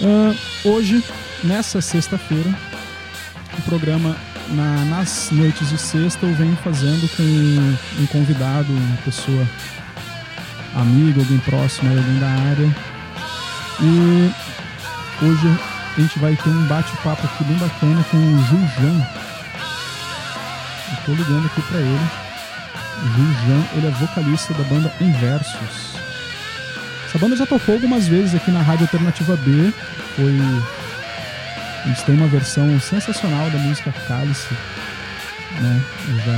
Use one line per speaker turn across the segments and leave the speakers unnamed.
Uh, hoje, nessa sexta-feira, o programa na, nas noites de sexta eu venho fazendo com um convidado, uma pessoa amiga, alguém próximo, alguém da área. E hoje a gente vai ter um bate-papo aqui bem bacana com o Juljan. Tô ligando aqui para ele. Juljan, ele é vocalista da banda Inversos. Essa banda já tocou algumas vezes aqui na Rádio Alternativa B. Foi. A gente tem uma versão sensacional da música Cálice. Né? Já...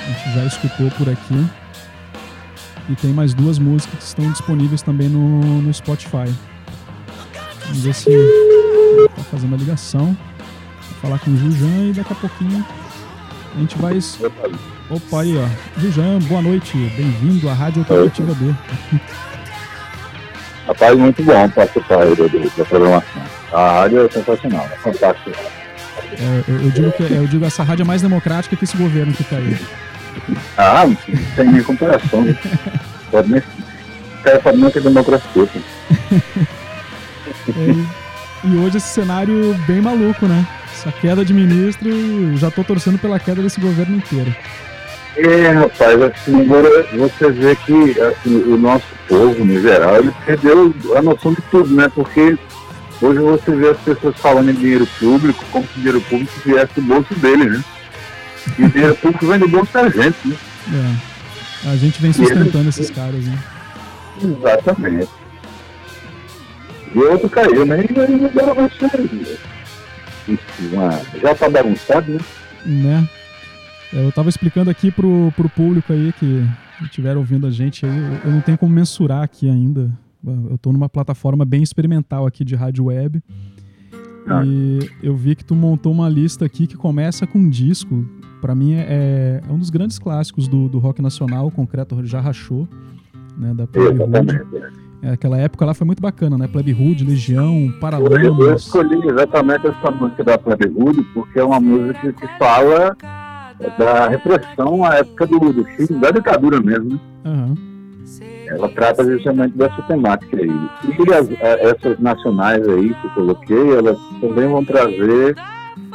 A gente já escutou por aqui. E tem mais duas músicas que estão disponíveis também no, no Spotify. Vamos ver se tá fazendo a ligação. Vou falar com o Jujan e daqui a pouquinho a gente vai. Opa aí, ó. Jujan, boa noite. Bem-vindo à Rádio Alternativa B.
Rapaz, muito bom participar aí da programação. A rádio é sensacional, é fantástica.
É, eu, eu, digo que, eu digo essa rádio é mais democrática que esse governo que está aí.
Ah, tem nem comparação. pode nem. Cara pode ter democracia.
É, e hoje esse cenário bem maluco, né? Essa queda de ministro, já tô torcendo pela queda desse governo inteiro.
É, rapaz, assim, agora você vê que assim, o nosso povo, no geral, ele perdeu a noção de tudo, né? Porque hoje você vê as pessoas falando em dinheiro público como se o dinheiro público viesse do bolso dele, né? E dinheiro público vem do bolso da gente, né?
É. A gente vem sustentando ele... esses caras, né?
Exatamente. E o outro caiu, né? E aí agora vai ser uma... já tá bagunçado, né?
Né? É, eu tava explicando aqui pro, pro público aí que estiver ouvindo a gente aí, eu não tenho como mensurar aqui ainda. Eu estou numa plataforma bem experimental aqui de rádio web. Ah. E eu vi que tu montou uma lista aqui que começa com um disco. Para mim é, é, um dos grandes clássicos do, do rock nacional, o Concreto já rachou, né, da Plebe Hood. É, aquela época lá foi muito bacana, né? Plebe Hood, Legião, Paralamas.
Eu escolhi exatamente essa música da Plebe Hood porque é uma música que fala da repressão à época do, do fim da ditadura mesmo. Né? Uhum. Ela trata justamente dessa temática aí. E as, essas nacionais aí que eu coloquei, elas também vão trazer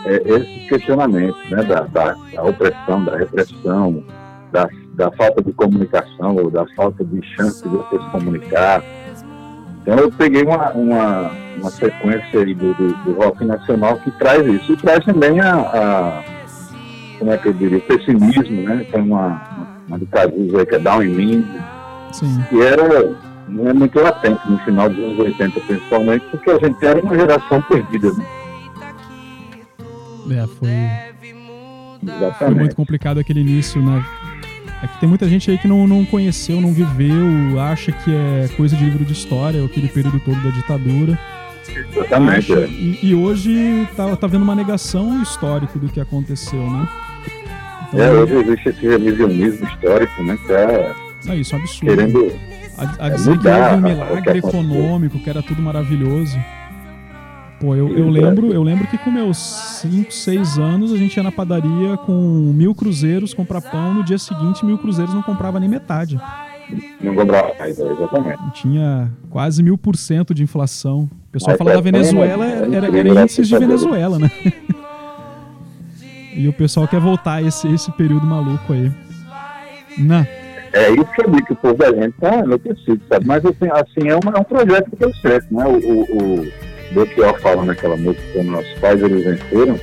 é, esses questionamentos, né? Da, da, da, opressão, da repressão, da, da falta de comunicação, ou da falta de chance de você se comunicar. Então eu peguei uma, uma, uma sequência aí do, do, do rock nacional que traz isso. E traz também a, a como é que eu diria, pessimismo, né? Tem uma, uma Cazuza aí que é Down in Me, que era não é muito latente no final dos anos 80, principalmente, porque a gente era uma geração perdida, né?
É, foi. Exatamente. Foi muito complicado aquele início, né? É que tem muita gente aí que não, não conheceu, não viveu, acha que é coisa de livro de história, aquele período todo da ditadura.
Exatamente. Acha,
é. e, e, hoje tá, tá vendo uma negação histórica do que aconteceu, né?
É, hoje existe esse revisionismo histórico, né? Que é,
é isso, é um absurdo. Querendo a, a dizer que houve um milagre econômico, que era tudo maravilhoso. Pô, eu, eu, lembro, eu lembro que com meus 5, 6 anos a gente ia na padaria com mil cruzeiros comprar pão, no dia seguinte mil cruzeiros não comprava nem metade.
Não comprava mais, é, exatamente.
Tinha quase mil por cento de inflação. O pessoal fala da Venezuela, era, era, era índices de Venezuela, né? E o pessoal quer voltar a esse, esse período maluco aí. Não.
É isso que eu digo, que o povo da gente tá enlouquecido, sabe? Mas assim, assim é, uma, é um projeto que deu certo, né? O, o, o Belchior fala naquela música como nossos pais eles venceram.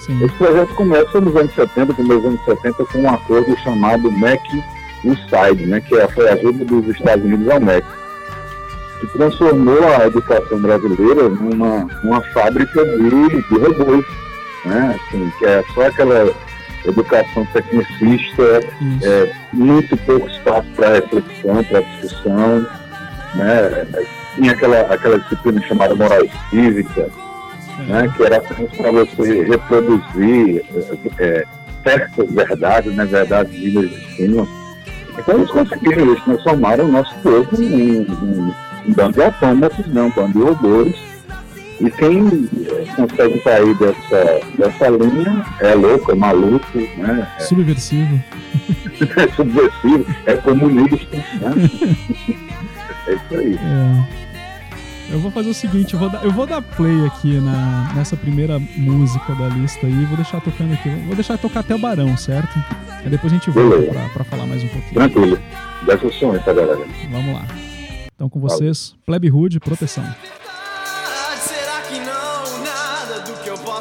Sim. Esse projeto começa nos anos 70, nos anos 70, com um acordo chamado MEC USAID, né? Que é, foi a ajuda dos Estados Unidos ao MEC. Que transformou a educação brasileira numa, numa fábrica de, de robôs né? Assim, que é só aquela educação tecnicista, é, muito pouco espaço para reflexão, para discussão, né? Tinha aquela, aquela disciplina chamada moral cívica, né? que era para você reproduzir é, é, certas verdades, né? verdades vindas de cima. Então eles conseguiram, eles transformaram o nosso povo em, em, em bando de autômatos, não, um bando de odores, e quem consegue sair dessa, dessa linha é louco, é maluco, né?
É... Subversivo.
é subversivo, é comunista, né? é isso aí. É.
Eu vou fazer o seguinte, eu vou dar, eu vou dar play aqui na, nessa primeira música da lista aí, vou deixar tocando aqui, vou deixar tocar até o Barão, certo? Aí depois a gente volta pra, pra, falar mais um pouquinho.
Tranquilo, dá seu sonho pra galera.
Vamos lá. Então com vocês, Plebe Rude, proteção.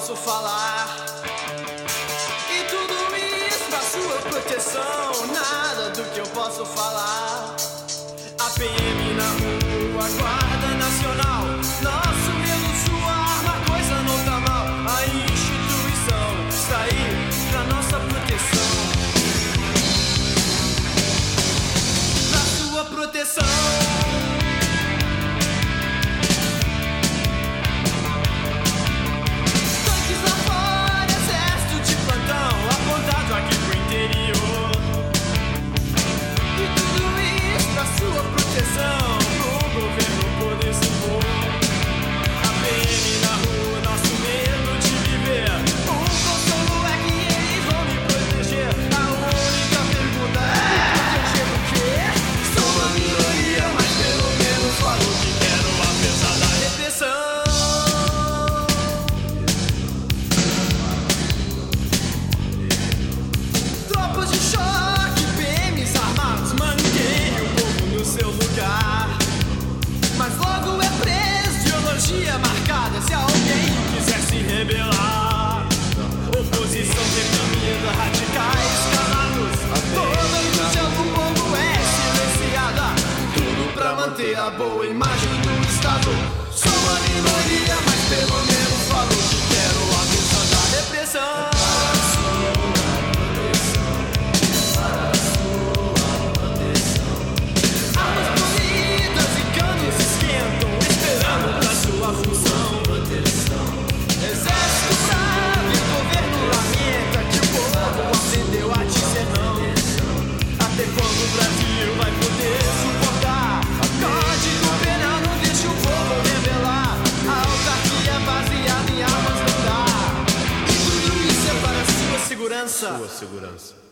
so far. a boa imagem do Estado. Sou a minoria, mas pelo sua segurança.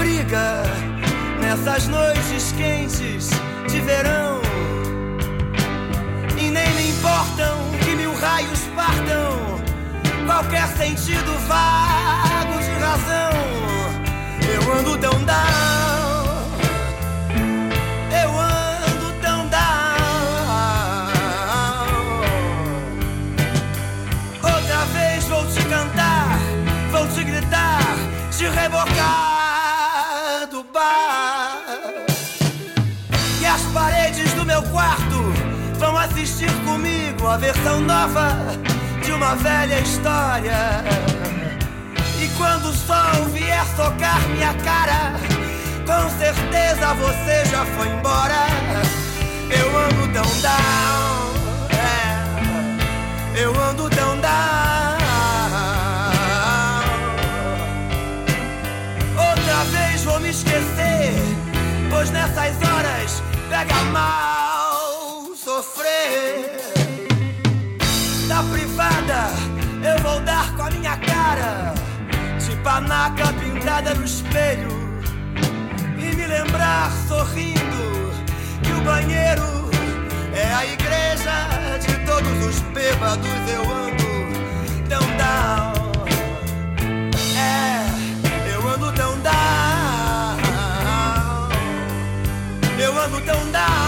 Abriga nessas noites quentes de verão. E nem me importam que mil raios partam, qualquer sentido vago de razão. Eu ando tão down, comigo a versão nova de uma velha história. E quando o sol vier tocar minha cara, com certeza você já foi embora. Eu ando tão down, é, eu ando tão down. Outra vez vou me esquecer, pois nessas horas pega mal sofrer. Panaca pintada no espelho. E me lembrar sorrindo que o banheiro é a igreja de todos os bêbados. Eu ando tão down. É, eu ando tão down. Eu ando tão down.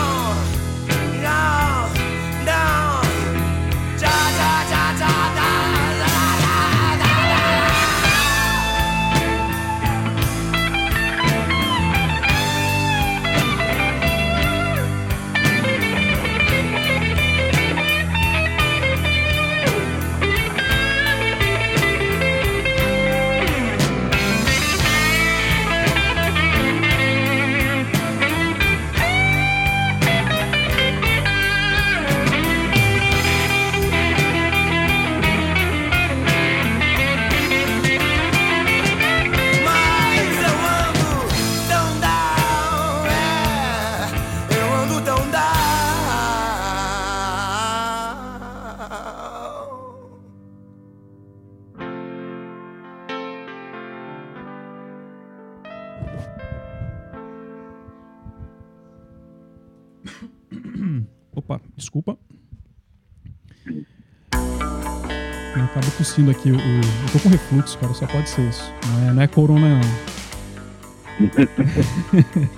Tossindo aqui. O, eu tô com refluxo, cara, só pode ser isso. Não é, não é corona, não.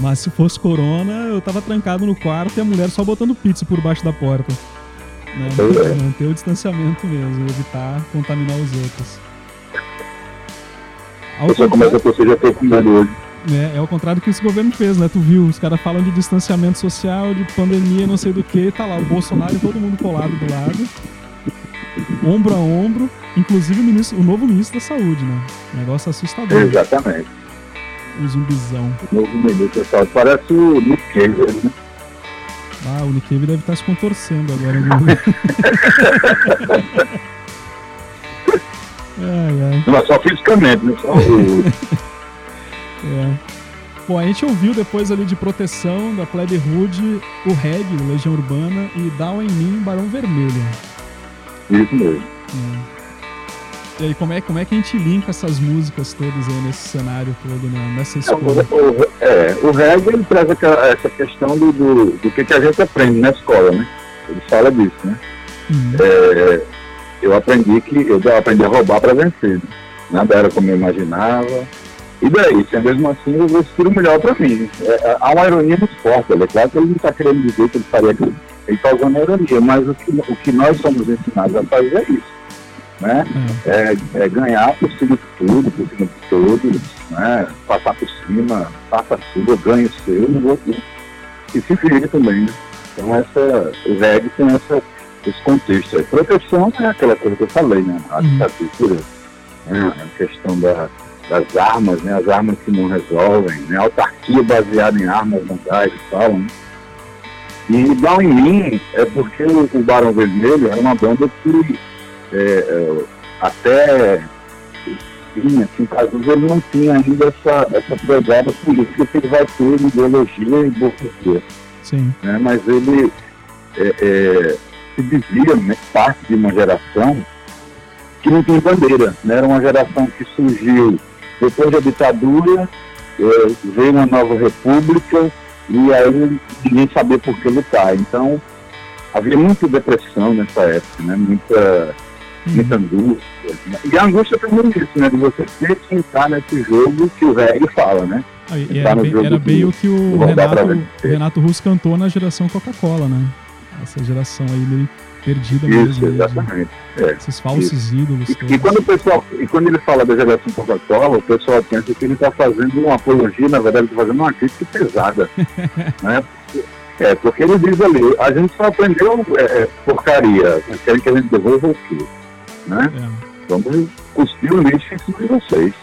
Mas se fosse corona, eu tava trancado no quarto e a mulher só botando pizza por baixo da porta. Né? Manter o distanciamento mesmo, evitar contaminar os outros.
Você começa a tossir já com medo hoje.
É, é ao contrário do que esse governo fez, né? Tu viu, os caras falam de distanciamento social, de pandemia, não sei do que, tá lá o Bolsonaro e todo mundo colado do lado, ombro a ombro, inclusive o, ministro, o novo ministro da Saúde, né? Negócio assustador.
Exatamente.
O zumbizão.
O novo ministro da Saúde parece o Nick Cage, né?
Ah, o Nick Cave deve estar se contorcendo agora.
ai, ai. Não, só fisicamente, né? Só
é. Bom, a gente ouviu depois ali de Proteção, da Plebe Rude, o Reggae, Legião Urbana e Down em Mim, Barão Vermelho.
Isso mesmo.
É. E aí, como é, como é que a gente linka essas músicas todas aí nesse cenário todo, né? nessa escola?
O, é, o reggae ele traz essa questão do, do, do que, que a gente aprende na escola, né? Ele fala disso, né? Uhum. É, eu aprendi que eu aprendi a roubar para vencer. Né? Nada era como eu imaginava. E daí, se é mesmo assim, eu vou o melhor para mim. É, é, há uma ironia muito forte, é claro que ele não está querendo dizer que ele faria aquilo. Ele está usando a ironia, mas o que, o que nós somos ensinados a fazer é isso né? É, é ganhar por cima de tudo, por cima de todos, né? Passar por cima, faça sua, ganhe o seu, no outro. E se vire também, né? Então essa, o reggae tem essa, esse contexto aí. Proteção é aquela coisa que eu falei, né? A ditadura, uhum. né? a questão da, das armas, né? As armas que não resolvem, né? A autarquia baseada em armas mundiais e tal, né? E Down em mim é porque o, o Barão Vermelho era uma banda que é, é, até sim, assim, Cazuza ele não tinha ainda essa, essa pegada política que ele vai ter ideologia e burguesia.
Sim.
Né? Mas ele é, é, se dizia né, parte de uma geração que não tinha bandeira. Né? Era uma geração que surgiu depois da ditadura, é, veio uma nova república e aí ninguém sabia por que lutar. Então havia muita depressão nessa época, né? muita muita angústia. Né? E a angústia também é isso, né? De você ter que entrar nesse jogo que o velho fala, né?
Ah, era, bem, era bem o que o Renato, Renato Russo cantou na geração Coca-Cola, né? Essa geração aí meio perdida
isso,
mesmo.
Exatamente.
É, Esses falsos isso. ídolos.
E, e, quando o pessoal, e quando ele fala da geração Coca-Cola, o pessoal pensa que ele está fazendo uma apologia, na verdade, está fazendo uma crítica pesada. né? É, porque ele diz ali, a gente só aprendeu é, é porcaria, querem que a gente devolva o quê? né? É. Vamos cuspir o lixo em cima de vocês.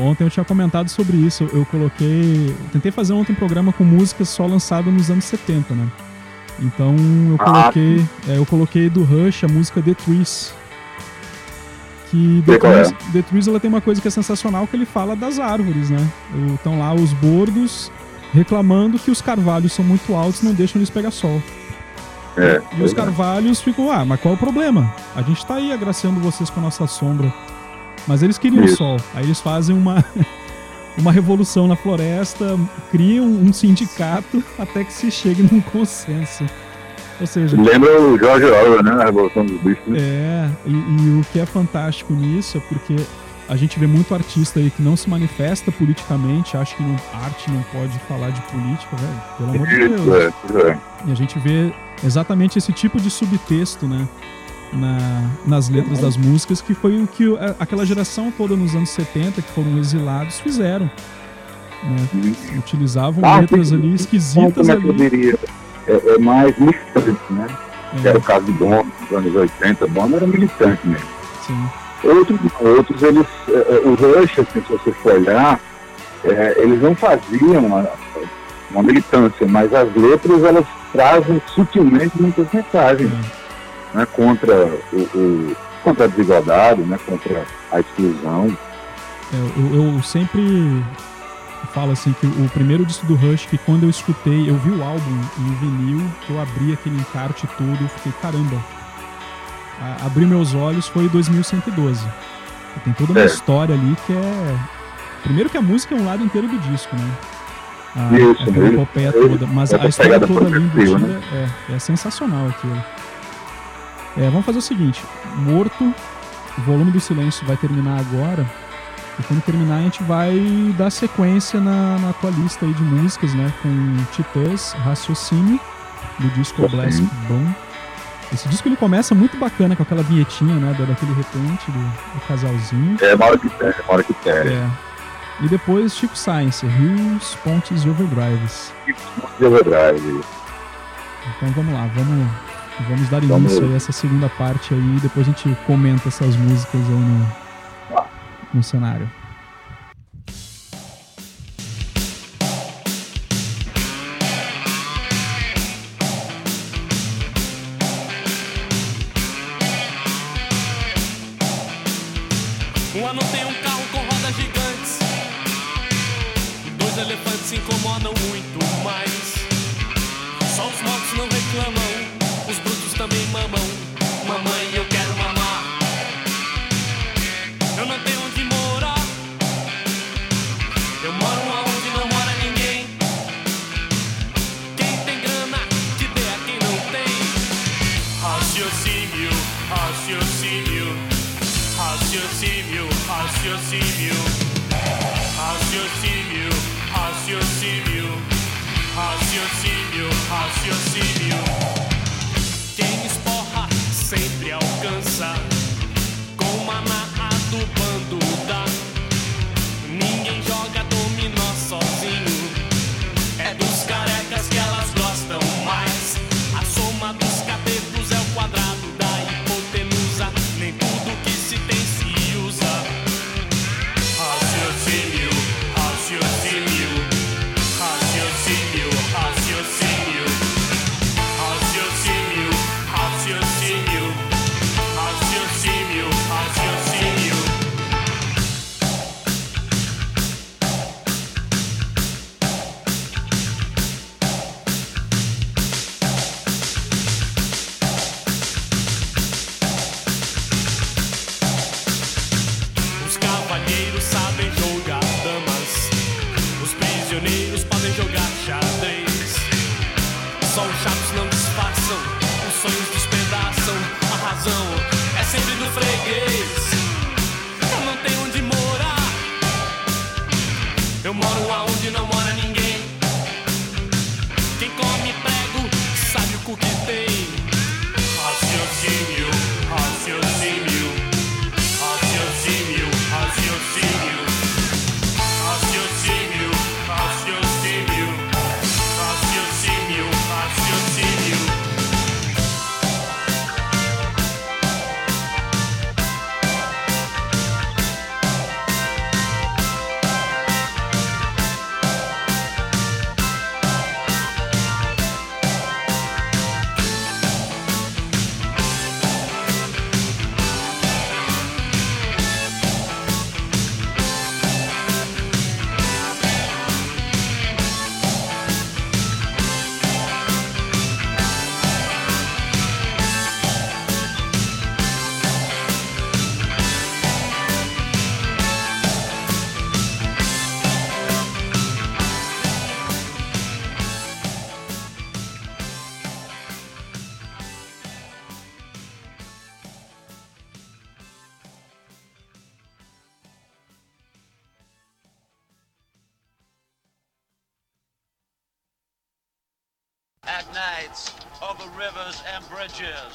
Ontem eu tinha comentado sobre isso. Eu coloquei. tentei fazer ontem um programa com músicas só lançadas nos anos 70, né? Então eu ah, coloquei. Ah, é, eu coloquei do Rush a música The Trees. Que The Trees, é? The Trees ela tem uma coisa que é sensacional que ele fala das árvores, né? Estão lá os bordos reclamando que os carvalhos são muito altos e não deixam eles pegar sol.
É,
e os carvalhos ficam, ah, mas qual é o problema? A gente tá aí agraciando vocês com a nossa sombra. Mas eles queriam o sol. Aí eles fazem uma, uma revolução na floresta, criam um sindicato até que se chegue num consenso. Ou seja.
Lembra o George Orwell, né? A Revolução dos Bichos. Né?
É, e, e, o que é fantástico nisso é porque a gente vê muito artista aí que não se manifesta politicamente, acha que não, arte não pode falar de política, velho. Pelo amor de Deus. É, é. E a gente vê exatamente esse tipo de subtexto, né? Na, nas letras das músicas, que foi o que aquela geração toda nos anos 70, que foram exilados, fizeram. Né? Utilizavam ah, letras ali esquisitas ali.
Diria, é, é, mais militante, né? É. Que era o caso de Bono, nos anos 80. Bono era militante mesmo.
Sim.
Outros, outros eles, é, é, os Rush, assim, se você for olhar, é, eles não faziam uma, uma militância, mas as letras elas trazem sutilmente muitas mensagens né, contra, o, o, contra a desigualdade, né, contra a exclusão.
É, eu, eu, sempre falo assim que o primeiro disco do Rush, que quando eu escutei, eu vi o álbum em vinil, eu abri aquele encarte todo, eu fiquei, caramba, a, abri meus olhos foi 2112. Tem toda uma é. história ali que é. Primeiro que a música é um lado inteiro do disco, né? a,
Isso, a
epopeia toda. Mas a história toda ali embutida né? é, é sensacional aquilo. É, vamos fazer o seguinte: Morto, o volume do silêncio vai terminar agora. E quando terminar, a gente vai dar sequência na, na tua lista aí de músicas, né? Com Titãs, Raciocínio, do disco Blast Bom. Esse disco ele começa muito bacana com aquela vinhetinha, né? Daquele repente do, do casalzinho.
É, Mauro que tem, Mauro que tem.
É. E depois Chico Science, Rios, Pontes e Overdrives.
Pontes e Overdrive.
Então vamos lá, vamos, Vamos dar Vamos. início a essa segunda parte aí e depois a gente comenta essas músicas aí no, no cenário.
um ano tem um carro com rodas gigantes. Dois elefantes se incomodam muito.
Bridges.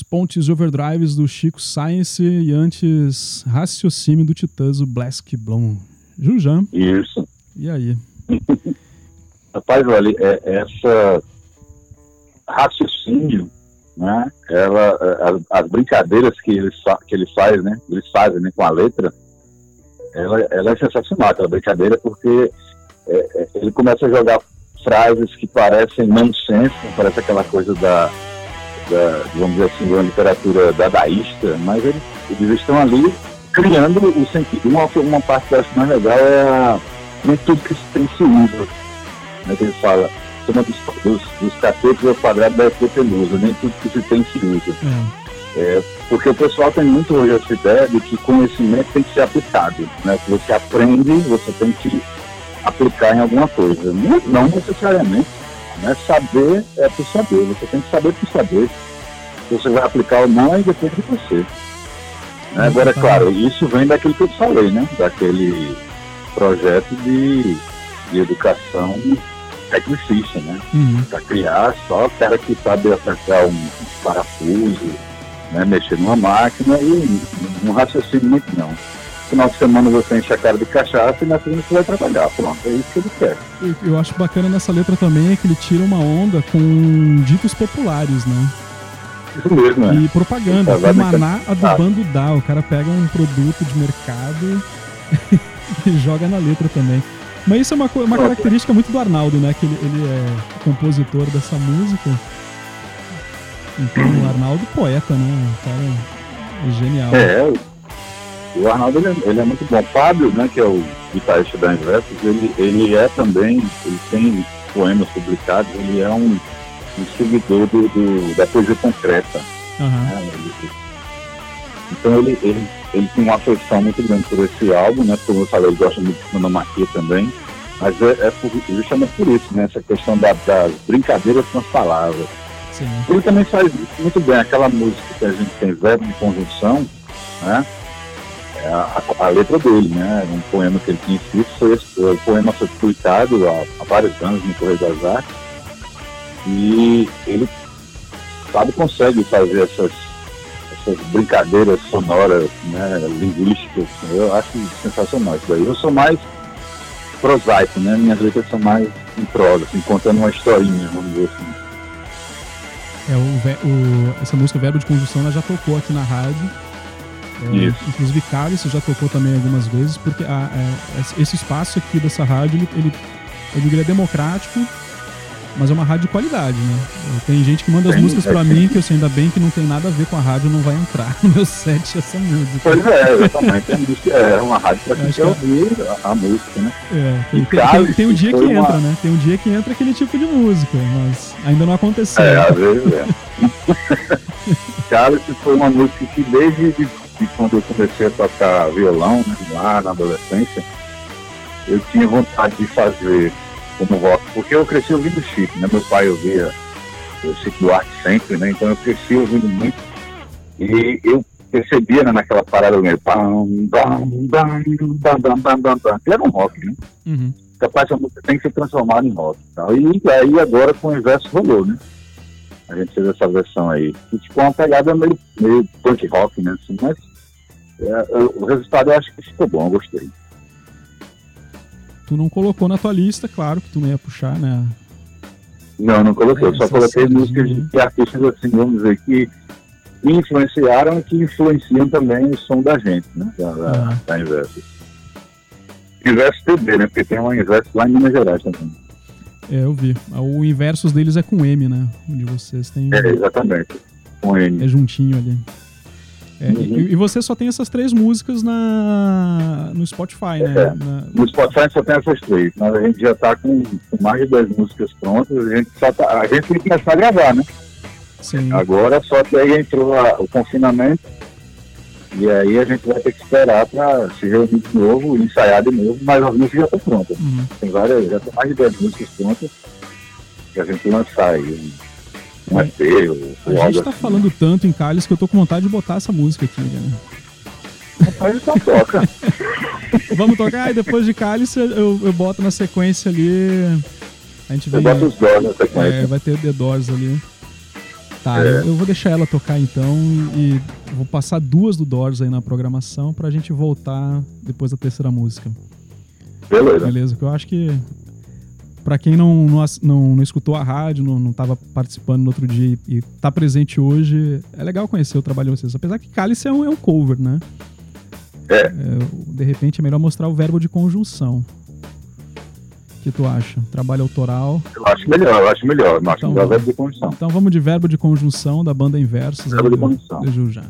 Rios, Pontes Overdrives do
Chico Science e antes Raciocínio do Titãs, o Blask Blom. Jujan.
Isso.
E aí?
Rapaz, olha, é, essa raciocínio, né? Ela, as, as, brincadeiras que ele, que ele faz, né? Eles fazem né, com a letra, ela, ela é sensacional, aquela brincadeira, porque é, é, ele começa a jogar frases que parecem nonsense, parece aquela coisa da da, vamos dizer assim, da literatura dadaísta, mas eles, eles estão ali criando o sentido. Uma, uma parte que eu acho mais legal é a, nem tudo que se tem se usa. Né, ele fala, chama dos, dos, dos catetos ao quadrado da hipotenusa, nem tudo que se tem se usa. É. É, porque o pessoal tem muito hoje essa ideia de que conhecimento tem que ser aplicado. Né? Que você aprende, você tem que aplicar em alguma coisa. Não, não necessariamente. Né? Saber é por saber, você tem que saber por saber. Se você vai aplicar ou não, aí depende de você. Né? Agora, claro, isso vem daquilo que eu falei, né? Daquele projeto de, de educação tecnicista, né? Uhum. Para criar só o cara que sabe apertar um, um parafuso, né? mexer numa máquina e um raciocínio muito não final de semana você enche a cara de cachaça e na segunda você vai trabalhar. Pronto, é isso que ele quer. Eu,
acho bacana nessa letra também é que ele tira uma onda com ditos populares, né?
Isso mesmo, né?
E propaganda, o maná adubando dá. O cara pega um produto de mercado e joga na letra também. Mas isso é uma, uma característica muito do Arnaldo, né? Que ele, ele é compositor dessa música. Então, o Arnaldo poeta, né? O cara é genial.
É, o Arnaldo ele é, ele é, muito bom. Fábio, né, que é o guitarrista da Inversos, ele, ele é também, ele tem poemas publicados, ele é um, um seguidor do, do da poesia concreta. Uhum. Né, ele, então ele, ele, ele tem uma afeição muito grande por esse álbum, né? Como eu falei, ele gosta muito de Monomaquia também. Mas é, é por, justamente por isso, né? Essa questão da, das brincadeiras com as palavras. Sim. Ele também faz muito bem. Aquela música que a gente tem verbo de conjunção, né? É a, a, letra dele, né? Um poema que ele tinha escrito, foi o poema foi publicado há, há, vários anos no Correio das Artes. E ele, sabe, consegue fazer essas, essas brincadeiras sonoras, né, linguísticas. Eu acho sensacional isso daí. Eu sou mais prosaico, né? Minhas letras são mais em prosa, assim, contando uma historinha, vamos dizer assim.
É, o, o, essa música Verbo de Conjunção ela já tocou aqui na rádio é, inclusive, Cali, você já tocou também algumas vezes, porque a, a, esse espaço aqui dessa rádio, ele, ele, ele é democrático Mas é uma rádio de qualidade, né? Tem gente que manda as músicas pra mim que eu sei ainda bem que não tem nada a ver com a rádio, não vai entrar no meu set essa música.
Pois é, exatamente. É uma rádio pra quem quer ouvir a, a, música, né?
É, tem, tem, tem, tem um dia que uma... entra, né? Tem um dia que entra aquele tipo de música, mas ainda não aconteceu.
É, às vezes é. Cálice foi uma música que desde que quando eu comecei a tocar violão, né, lá na adolescência, eu tinha vontade de fazer como rock, porque eu cresci ouvindo Chico, né? Meu pai ouvia o do Duarte sempre, né? Então eu cresci ouvindo muito. E eu percebia né, naquela parada do meio, pam, pam, pam, pam, pam, pam, que era um rock, né? Uhum. Capaz a música tem que se transformar em rock. então. E aí agora com o inverso rolou, né? A gente fez essa versão aí, que tipo uma pegada meio, meio punk rock, né? Assim, mas o resultado eu acho que ficou bom, eu gostei
tu não colocou na tua lista, claro que tu não ia puxar, né?
Não, não coloquei. É, só coloquei músicas de, de artistas assim, vamos dizer, que influenciaram e que influenciam também o som da gente, né? Da, da, ah. da Inverso. Inverso TB, né? Porque tem uma Inverso lá em Minas Gerais também.
É, eu vi. O Inversos deles é com M, né? Onde vocês têm.
É, exatamente. Com M.
É juntinho ali. É, uhum. e, e, você só tem essas três músicas na, no Spotify, né? É, na...
No Spotify só tem essas três, mas a gente já está com, com, mais de 10 músicas prontas, a gente, só tá, a gente tem que começar a gravar, né? Sim. Agora só que aí entrou a, o confinamento e aí a gente vai ter que esperar para se reunir de novo, ensaiar de novo, mas as músicas já estão prontas. Uhum. Tem várias, já tem mais de 10 músicas prontas que a gente lançar aí EP
ou, A gente tá assim. falando tanto em Cálice que eu tô com vontade de botar essa música aqui, né?
Rapaz, então toca.
Vamos tocar e depois de Cálice eu, eu boto na sequência ali. A gente vem.
Bota os Doors na sequência.
É, vai ter The Doors ali. Tá, é. eu, eu, vou deixar ela tocar então e vou passar duas do Doors aí na programação pra gente voltar depois da terceira música.
Beleza.
Beleza, que eu acho que para quem não, não, não, não, escutou a rádio, não estava participando no outro dia e, está presente hoje, é legal conhecer o trabalho de vocês. Apesar que Cálice é um, é um cover, né?
É. é.
De repente é melhor mostrar o verbo de conjunção. O que tu acha? Trabalho autoral?
Eu acho melhor, eu acho melhor. Então, acho melhor verbo de conjunção.
Então vamos de verbo de conjunção da banda Inversos.
Verbo de conjunção.
De já.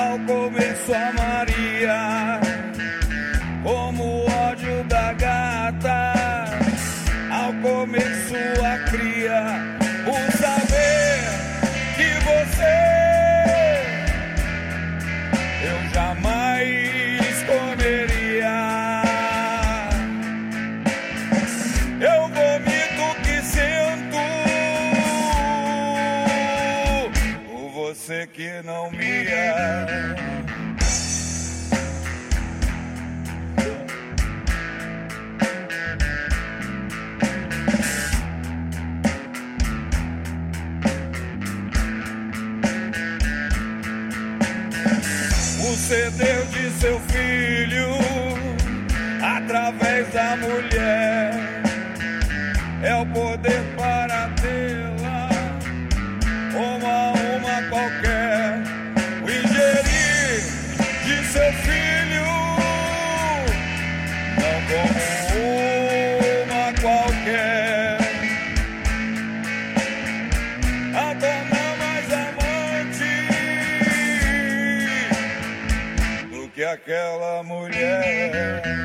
Ao começo a Maria, como o ódio da gata. mulher.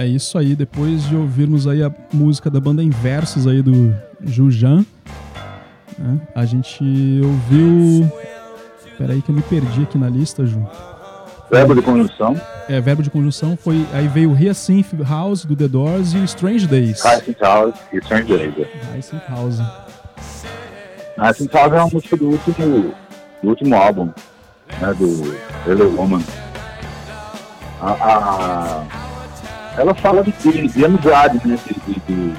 É isso aí, depois de ouvirmos aí a música da banda Inversos aí do Jujan, né, a gente ouviu... Peraí que eu me perdi aqui na lista, Ju.
Verbo de conjunção.
É, verbo de conjunção foi. Aí veio Hyacinth House do The Doors e Strange Days.
Hyacinth House e Strange Days.
É. Hyacinth House.
Hyacinth House é uma música do último, do último álbum, né, do Hello Woman. A, a, ela fala de, de, de amizade, né? De, de,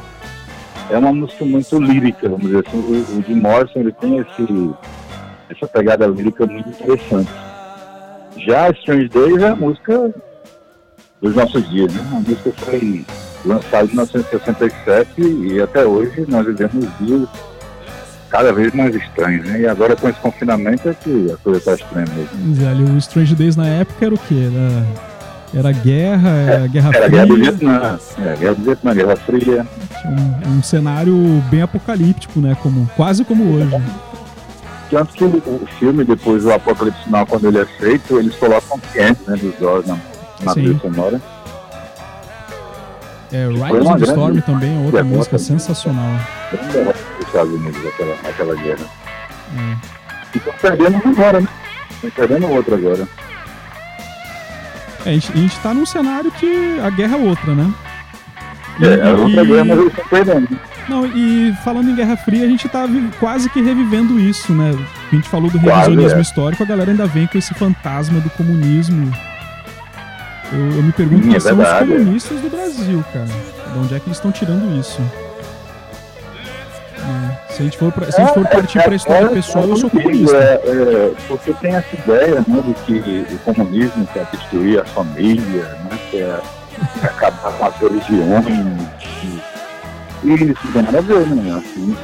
é uma música muito lírica, vamos dizer assim. O, o Jim Morrison ele tem esse, essa pegada lírica muito interessante. Já Strange Days é a música dos nossos dias, né? A música foi lançada em 1967 e até hoje nós vivemos dias cada vez mais estranhos, né? E agora com esse confinamento é que a coisa está estranha mesmo.
Zé, o Strange Days na época era o quê? Era, era guerra, era Guerra
era
Fria?
Guerra do Vietnã, é, Guerra do Vietnã, Guerra Fria.
Um, um cenário bem apocalíptico, né? Como, quase como hoje.
Tanto que o, filme, depois do Apocalipse Sinal, quando ele é feito, eles colocam ambiente né, dos Doors na, na trilha sonora.
É, Riders on the Storm também é outra música sensacional.
Grande derrota dos Estados Unidos naquela, naquela guerra. É. E estão perdendo agora, né? Estão perdendo outra agora.
É, a gente, a gente tá num cenário que a guerra é outra, né?
E, é, é outra guerra, mas eles estão perdendo.
Não, e falando em Guerra Fria, a gente tá quase que revivendo isso, né? A gente falou do revisionismo é. histórico, a galera ainda vem com esse fantasma do comunismo. Eu, eu me pergunto quem é são os comunistas do Brasil, cara. De onde é que eles estão tirando isso? É, se a gente for, pra, se a gente for partir para a história pessoal, eu sou comunista.
É, porque tem essa ideia né, de que o comunismo quer destruir a família, né, quer acabar com as religiões. E isso não tem nada a ver, né? Assim,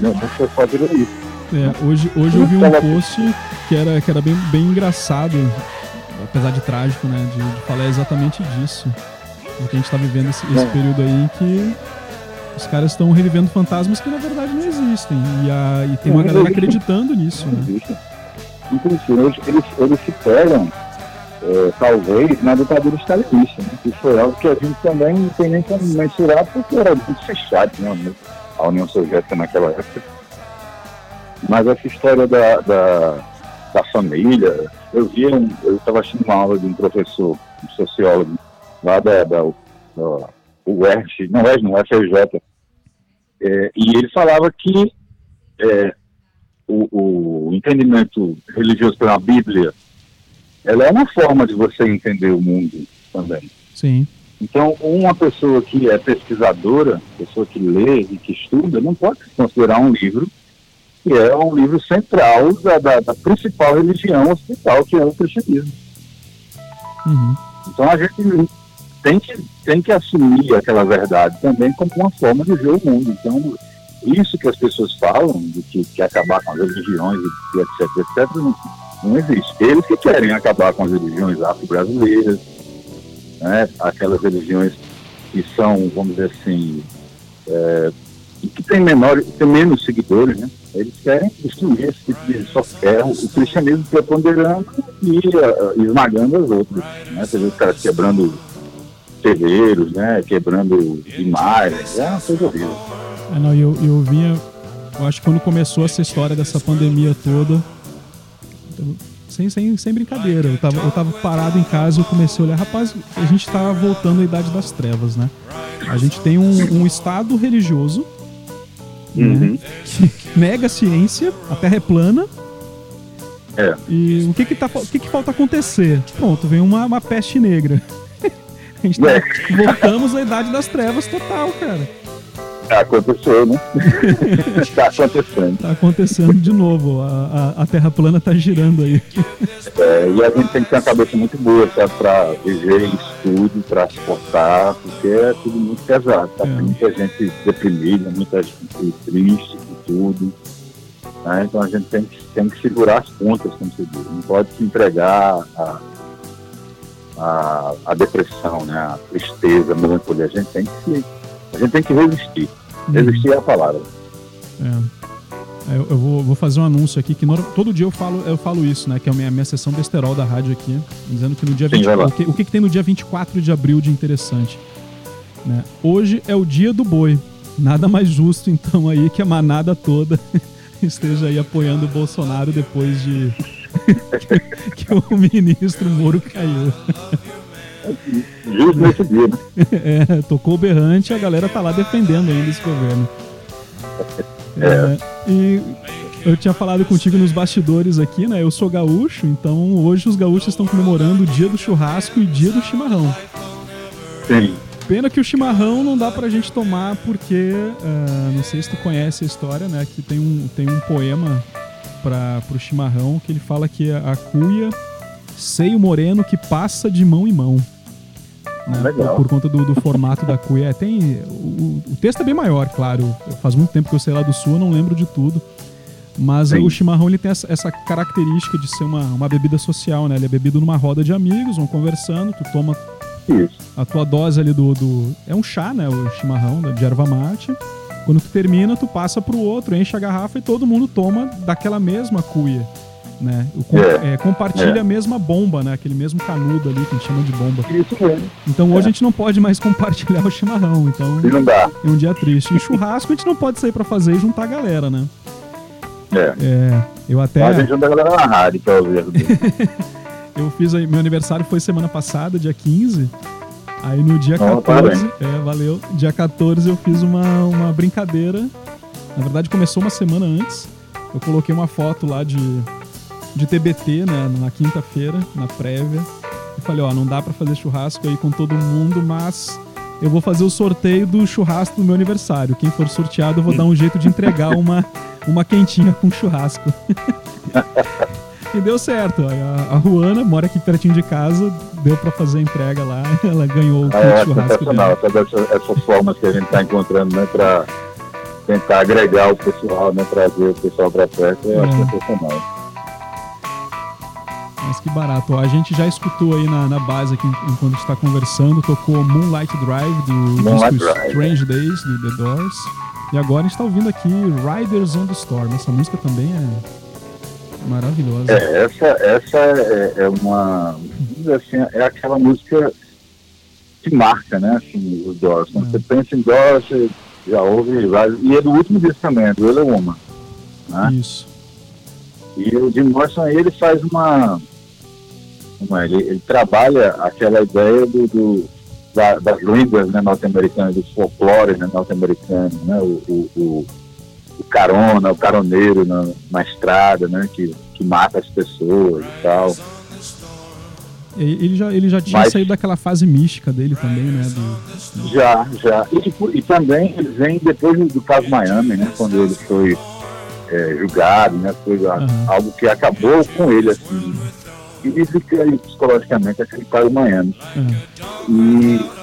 não foi fazer isso.
É, hoje, hoje eu vi um post que era, que era bem, bem engraçado, apesar de trágico, né? De, de falar exatamente disso. Porque a gente tá vivendo esse, esse é. período aí que os caras estão revivendo fantasmas que na verdade não existem. E, a, e tem uma galera acreditando nisso, né?
Inclusive, eles, eles, eles se pegam é, talvez, na ditadura stalinista, né? que foi algo que a gente também não tem nem como mensurar, porque era muito fechado né? a União Soviética naquela época. Mas essa história da, da, da família, eu vi, um, eu estava assistindo uma aula de um professor, um sociólogo, lá da, da, da UERJ, não é, não, FRJ, é, e ele falava que é, o, o entendimento religioso pela Bíblia ela é uma forma de você entender o mundo também.
Sim.
Então, uma pessoa que é pesquisadora, pessoa que lê e que estuda, não pode considerar um livro que é um livro central da, da, da principal religião ocidental, que é o cristianismo.
Uhum.
Então, a gente tem que, tem que assumir aquela verdade também como uma forma de ver o mundo. Então, isso que as pessoas falam, de que, que acabar com as religiões, etc, etc, não, não existe. Eles que querem acabar com as religiões afro-brasileiras, né? aquelas religiões que são, vamos dizer assim, é, que tem, menor, tem menos seguidores, né? Eles querem destruir esse tipo de só o, o cristianismo preponderando e uh, esmagando as outras. Né? Você vê os caras quebrando terreiros, né? Quebrando imagens, é uma coisa horrível.
É, não, eu, eu vinha, eu acho que quando começou essa história dessa pandemia toda, sem, sem, sem brincadeira. Eu tava, eu tava parado em casa e eu comecei a olhar, rapaz, a gente tá voltando à idade das trevas, né? A gente tem um, um Estado religioso né, uhum. né, que nega a ciência, a Terra é plana.
É.
E o que que, tá, o que que falta acontecer? Pronto, vem uma, uma peste negra. A gente tá, é. voltamos à idade das trevas total, cara.
Aconteceu, né? Está acontecendo.
Está acontecendo de novo. A, a, a, Terra plana está girando aí.
É, e a gente tem que ter uma cabeça muito boa, sabe? Para viver isso tudo, para suportar, porque é tudo muito pesado. Tá? É. Tem muita gente deprimida, muita gente triste com tudo. Né? Então a gente tem que, tem que segurar as pontas, como se diz. Não pode se entregar a, a, a depressão, né? a tristeza, a melancolia. A gente tem que a gente tem que resistir. Resistir é a palavra.
É. Eu, eu vou, vou, fazer um anúncio aqui que no, todo dia eu falo, eu falo isso, né? Que é a minha, minha sessão besterol da rádio aqui, dizendo que no dia Sim, 20, o, que, o que, que, tem no dia 24 de abril de interessante. Né? Hoje é o dia do boi. Nada mais justo, então, aí que a manada toda esteja aí apoiando o Bolsonaro depois de que o ministro Moro caiu.
Justo nesse dia, né?
É, tocou o berrante e a galera tá lá defendendo ainda esse governo. É. é. e eu tinha falado contigo nos bastidores aqui, né? Eu sou gaúcho, então hoje os gaúchos estão comemorando o dia do churrasco e dia do chimarrão.
Sim.
Pena que o chimarrão não dá pra gente tomar porque, uh, não sei se tu conhece a história, né? Que tem um, tem um poema para pro chimarrão que ele fala que a cuia seio moreno que passa de mão em mão. Né? Por, por, conta do, do, formato da cuia. É, tem, o, o, texto é bem maior, claro. Faz muito tempo que eu sei lá do sul, eu não lembro de tudo. Mas Sim. o chimarrão ele tem essa, essa, característica de ser uma, uma bebida social, né? Ele é bebido numa roda de amigos, vão conversando, tu toma Isso. a tua dose ali do, do, É um chá, né? O chimarrão de erva mate. Quando tu termina, tu passa pro outro, enche a garrafa e todo mundo toma daquela mesma cuia. Né? O, é, é, compartilha é. a mesma bomba, né? Aquele mesmo canudo ali que a gente chama de bomba.
Isso mesmo.
Então hoje é. a gente não pode mais compartilhar o chimarrão. Então
não dá.
é um dia triste. Em churrasco a gente não pode sair para fazer e juntar a galera, né?
É.
é eu até.
a gente junta a galera na rádio pra ouvir.
eu fiz aí, meu aniversário foi semana passada, dia 15. Aí no dia oh, 14, é, valeu. Dia 14 eu fiz uma, uma brincadeira. Na verdade começou uma semana antes. Eu coloquei uma foto lá de, de TBT, né, na quinta-feira, na prévia. E falei, ó, não dá para fazer churrasco aí com todo mundo, mas eu vou fazer o sorteio do churrasco do meu aniversário. Quem for sorteado, eu vou dar um jeito de entregar uma, uma quentinha com churrasco. E deu certo. A, a Ruana mora aqui pertinho de casa, deu para fazer a entrega lá, ela ganhou o
ah, é, churrasco dela. Todas essas, essas formas que a gente está encontrando, né, para tentar agregar o pessoal, né, trazer o pessoal para perto, é, é sensacional.
Mas que barato. a gente já escutou aí na, na base aqui enquanto está conversando, tocou Moonlight Drive do Moonlight disco Drive. Strange Days do The Doors. E agora a gente está ouvindo aqui Riders on the Storm. Essa música também é Maravilhosa.
É, essa, essa é, é uma. Assim, é aquela música que marca, né? Assim, os Doors. Quando é. você pensa em Doors, você já ouve vários. E é do último disco também, do Ele Woman. Né?
Isso.
E o Jim Morrison ele faz uma. uma ele, ele trabalha aquela ideia do, do da, das línguas né, norte-americanas, do folclore né, norte-americano, né? o, o, o o carona, o caroneiro na, na estrada, né? Que, que mata as pessoas e tal.
Ele já, ele já tinha Mas, saído daquela fase mística dele também, né? Do...
Já, já. E, tipo, e, também ele vem depois do caso Miami, né? Quando ele foi é, julgado, né? Foi uhum. algo que acabou com ele, assim. E fica psicologicamente aquele caso Miami. Uhum. E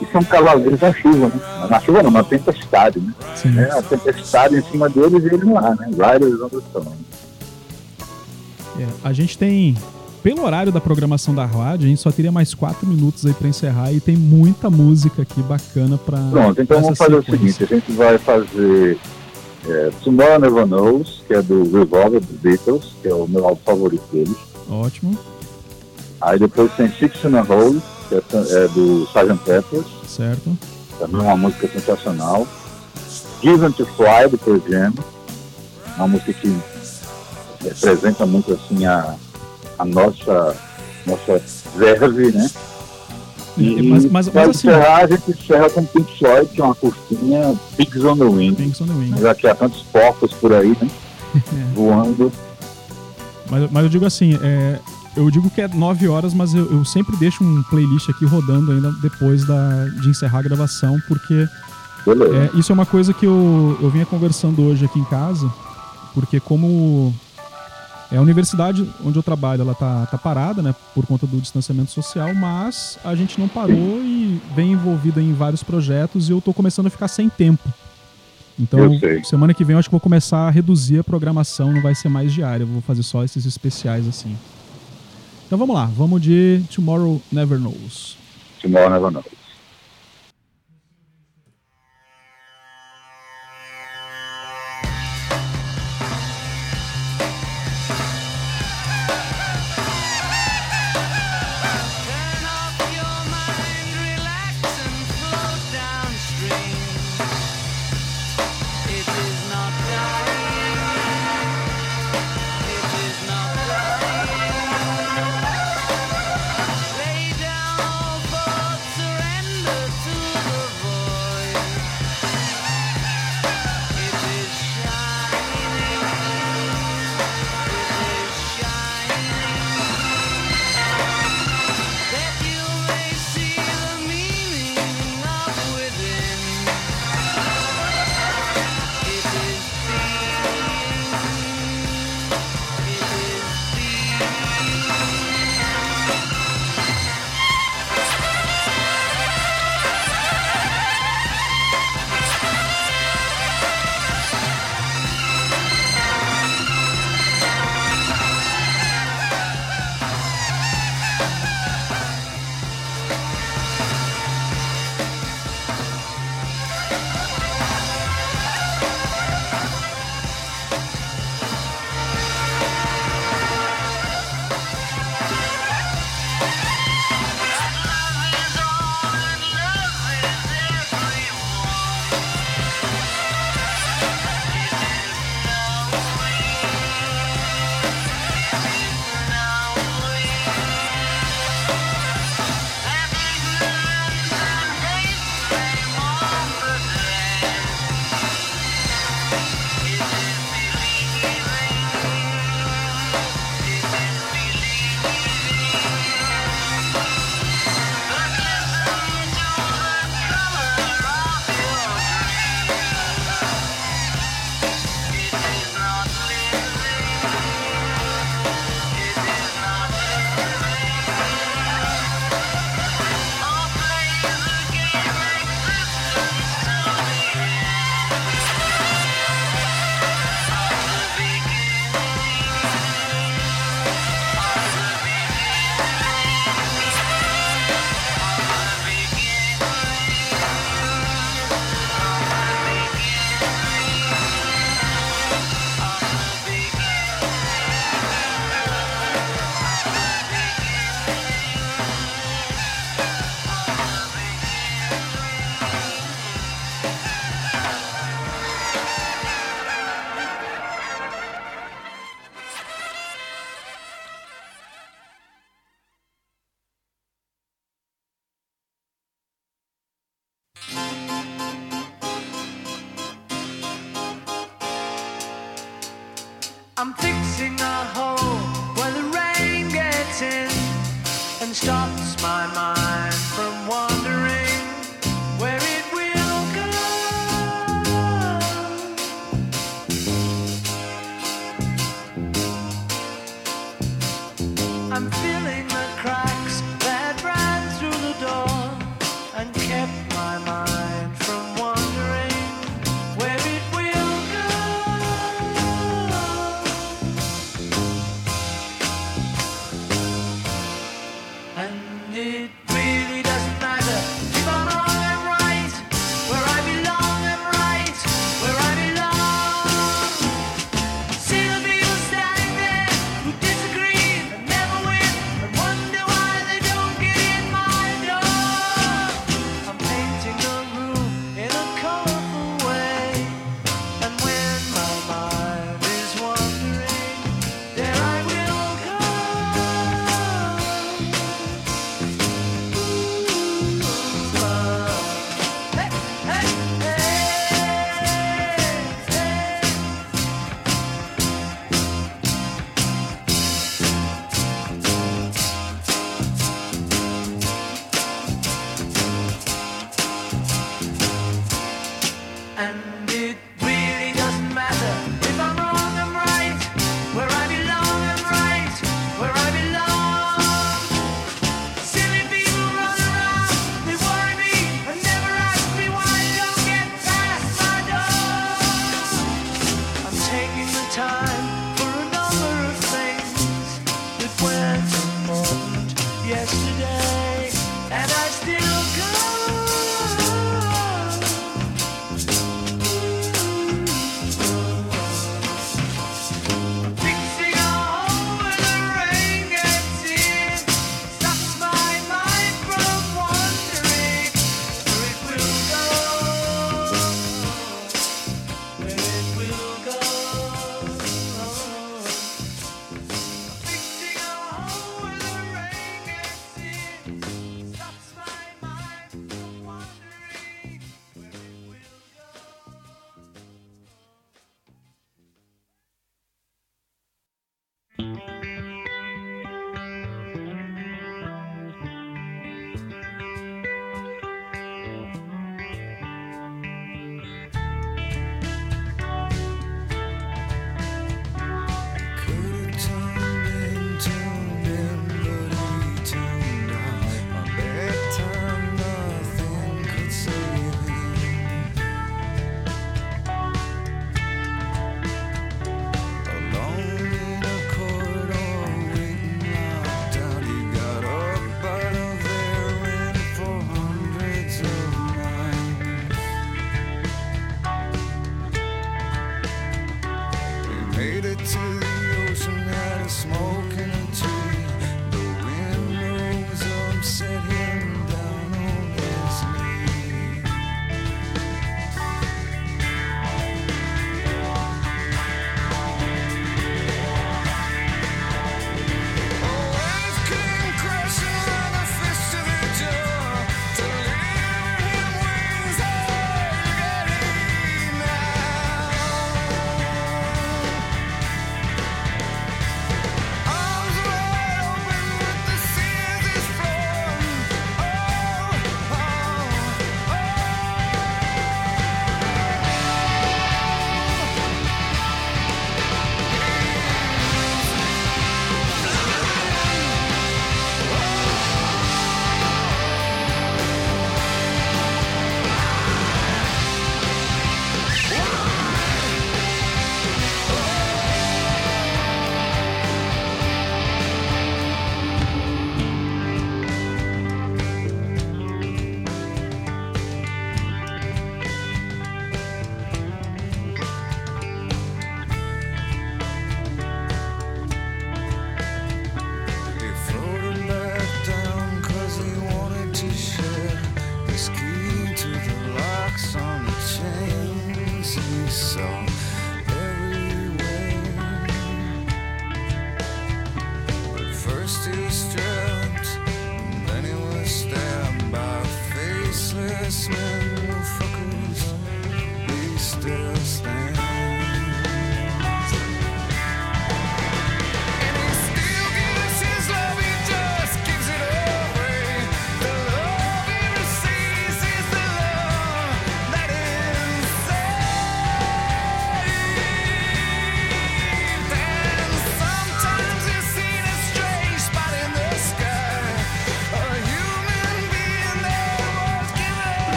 e são cavaleiros na chuva, né? Na chuva não, na tempestade, né? Sim. É, a tempestade em cima deles e eles lá, né? Vários onde estão.
É, a gente tem, pelo horário da programação da rádio, a gente só teria mais quatro minutos aí para encerrar e tem muita música aqui bacana para.
Pronto, então vamos fazer sequência. o seguinte: a gente vai fazer é, Tomorrow Never Knows, que é do Revolver dos Beatles, que é o meu álbum favorito deles.
Ótimo.
Aí depois tem Six in a Hole, que é, é do Sgt. Peppers.
Certo.
Também uma música sensacional. Given to Fly, do Pearl Jam. Uma música que representa muito assim a, a nossa, nossa verve, né?
E, mas, mas,
mas assim, encerrar, a gente encerra com Pink Floyd, que é uma curtinha Pigs on the Wing.
Pigs on the Wing.
Já que há tantos porcos por aí, né? Voando.
Mas, mas eu digo assim, é, eu digo que é 9 horas, mas eu, eu, sempre deixo um playlist aqui rodando ainda depois da, de encerrar a gravação, porque é, isso é uma coisa que eu, eu vinha conversando hoje aqui em casa, porque como é a universidade onde eu trabalho, ela tá, tá parada, né, por conta do distanciamento social, mas a gente não parou e vem envolvida em vários projetos e eu tô começando a ficar sem tempo. Então, semana que vem eu acho que vou começar a reduzir a programação, não vai ser mais diária, eu vou fazer só esses especiais assim. Então vamos lá, vamos de Tomorrow Never Knows.
Tomorrow Never Knows.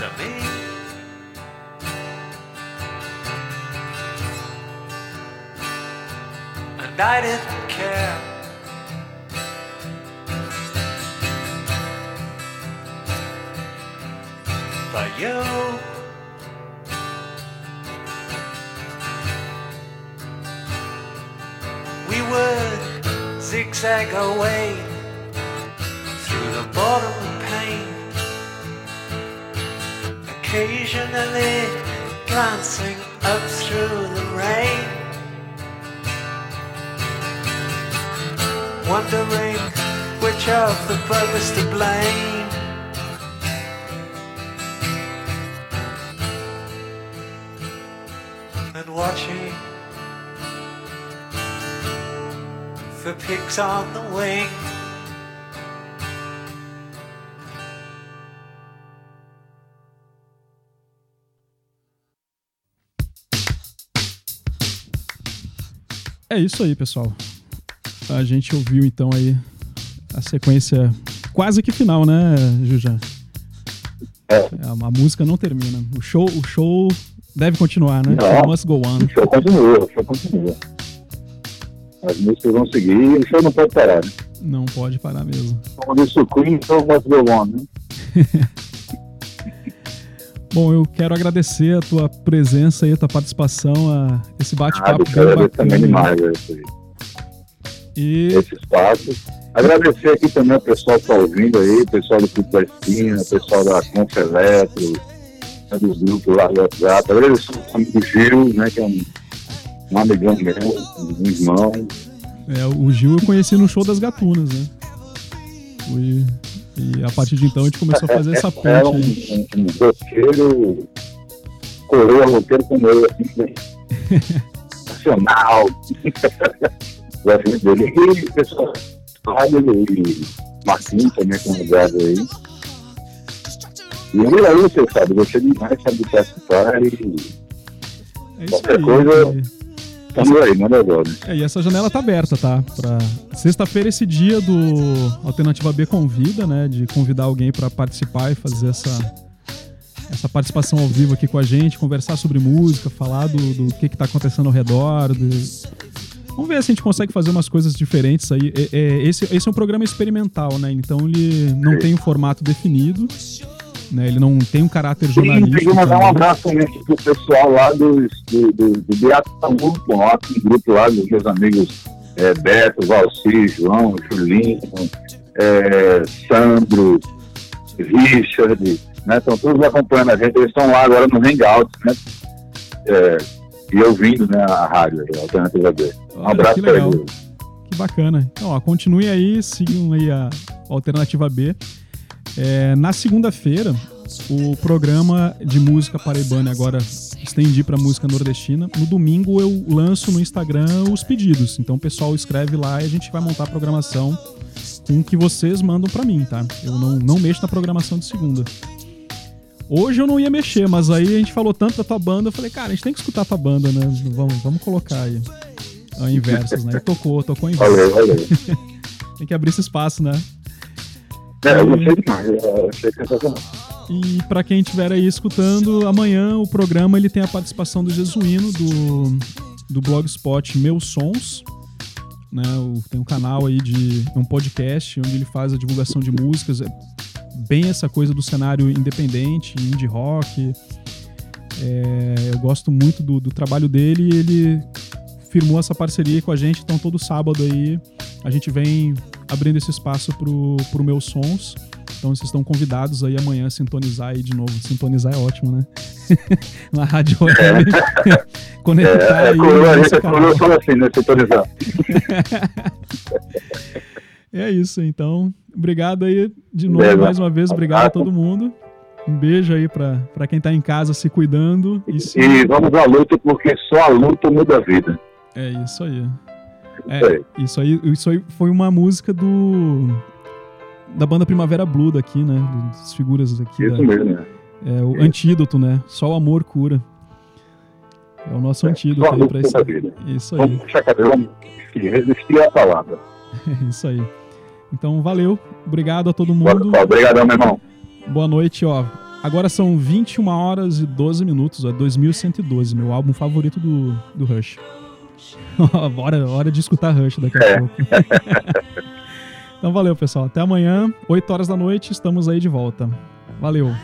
To me. And I didn't care. But you We would zigzag away occasionally glancing up through the rain, wondering which of the buggers to blame. And watching for pigs on the wing.
É isso aí, pessoal. A gente ouviu então aí a sequência quase que final, né, Juja? É. A, música não termina. O show, o show deve continuar, né?
Não,
must go on.
O show continua, o show continua. As músicas vão seguir e o show não pode parar, né?
Não pode parar mesmo.
Como disse o Queen, o show must go on, né?
Bom, eu quero agradecer a tua presença e a tua participação, a esse bate-papo ah, bem bacana.
também demais esse, né, e... esse espaço. Agradecer aqui também o pessoal que está ouvindo aí, o pessoal do Clube da Esquina, o pessoal da Confeletro, né, dos grupos lá do WhatsApp. Agradecer o amigo Gil, né, que é um, um amigão meu, um irmão.
É, o Gil eu conheci no show das Gatunas, né? Foi e a partir de então a gente começou a fazer essa ponte. É
um, um, um roqueiro, coroa roqueiro como eu, assim, nacional. Gosto dele. E pessoal, e Marquinhos também convidado aí. E ele aí, você sabe, gostei demais sabe, de participar e
é
qualquer
aí,
coisa. Estamos aí, manda agora.
É, e essa janela tá aberta, tá? Pra sexta-feira, esse dia do Alternativa B convida, né? De convidar alguém para participar e fazer essa, essa participação ao vivo aqui com a gente, conversar sobre música, falar do, do que, que tá acontecendo ao redor. Do... Vamos ver se a gente consegue fazer umas coisas diferentes aí. É, é, esse, esse é um programa experimental, né? Então ele não tem um formato definido. Né? Ele não tem um caráter jornalístico. Sim,
mandar um abraço também pro pessoal lá do, do, do, do Beato Grupo, lá, um grupo lá dos meus amigos é, Beto, Valci, João, Julinho, é, Sandro, Richard, né? Estão todos acompanhando a gente, eles estão lá agora no Hangout, né? É, e ouvindo né, a rádio, a Alternativa B. Um Olha, abraço para eles.
Que bacana. Então, ó, continue aí, sigam aí a Alternativa B. É, na segunda-feira, o programa de música paraibana agora estendi para música nordestina. No domingo eu lanço no Instagram os pedidos. Então o pessoal escreve lá e a gente vai montar a programação com o que vocês mandam para mim, tá? Eu não, não mexo na programação de segunda. Hoje eu não ia mexer, mas aí a gente falou tanto da tua banda, eu falei, cara, a gente tem que escutar a tua banda, né? Vamos, vamos colocar aí. Inversos, né? E tocou, tocou em
versos. Valeu, valeu.
tem que abrir esse espaço, né?
É, eu gostei demais, eu achei sensacional.
E para quem estiver aí escutando, amanhã o programa ele tem a participação do Jesuíno do, do blogspot Meus Sons. Né, o, tem um canal aí de um podcast onde ele faz a divulgação de músicas, é bem essa coisa do cenário independente, indie rock. É, eu gosto muito do, do trabalho dele e ele firmou essa parceria com a gente, então todo sábado aí a gente vem abrindo esse espaço pro, pro meus sons. Então vocês estão convidados aí amanhã a sintonizar aí de novo. Sintonizar é ótimo, né? Na rádio web. Conectar
é, aí. É, a gente é fala assim, né? Sintonizar.
é isso, então. Obrigado aí de novo, Beleza. mais uma vez. Obrigado a todo mundo. Um beijo aí para quem tá em casa se cuidando.
E, se... e vamos à luta, porque só a luta muda a vida.
É isso aí. É, isso aí, isso aí foi uma música do da banda Primavera Blue daqui, né? Das figuras aqui.
Isso
da,
mesmo, né?
É o antídoto, né? Só o amor cura. É o nosso é, antídoto aí pra isso.
Vida.
Isso aí.
Vamos puxar cabelo, resistir à palavra.
isso aí. Então, valeu. Obrigado a todo mundo.
Obrigadão, meu irmão.
Boa noite, ó.
Agora são 21 horas e 12 minutos, é 2112, meu álbum favorito do, do Rush. hora, hora de escutar Rush daqui a é. pouco. então valeu, pessoal. Até amanhã, 8 horas da noite, estamos aí de volta. Valeu.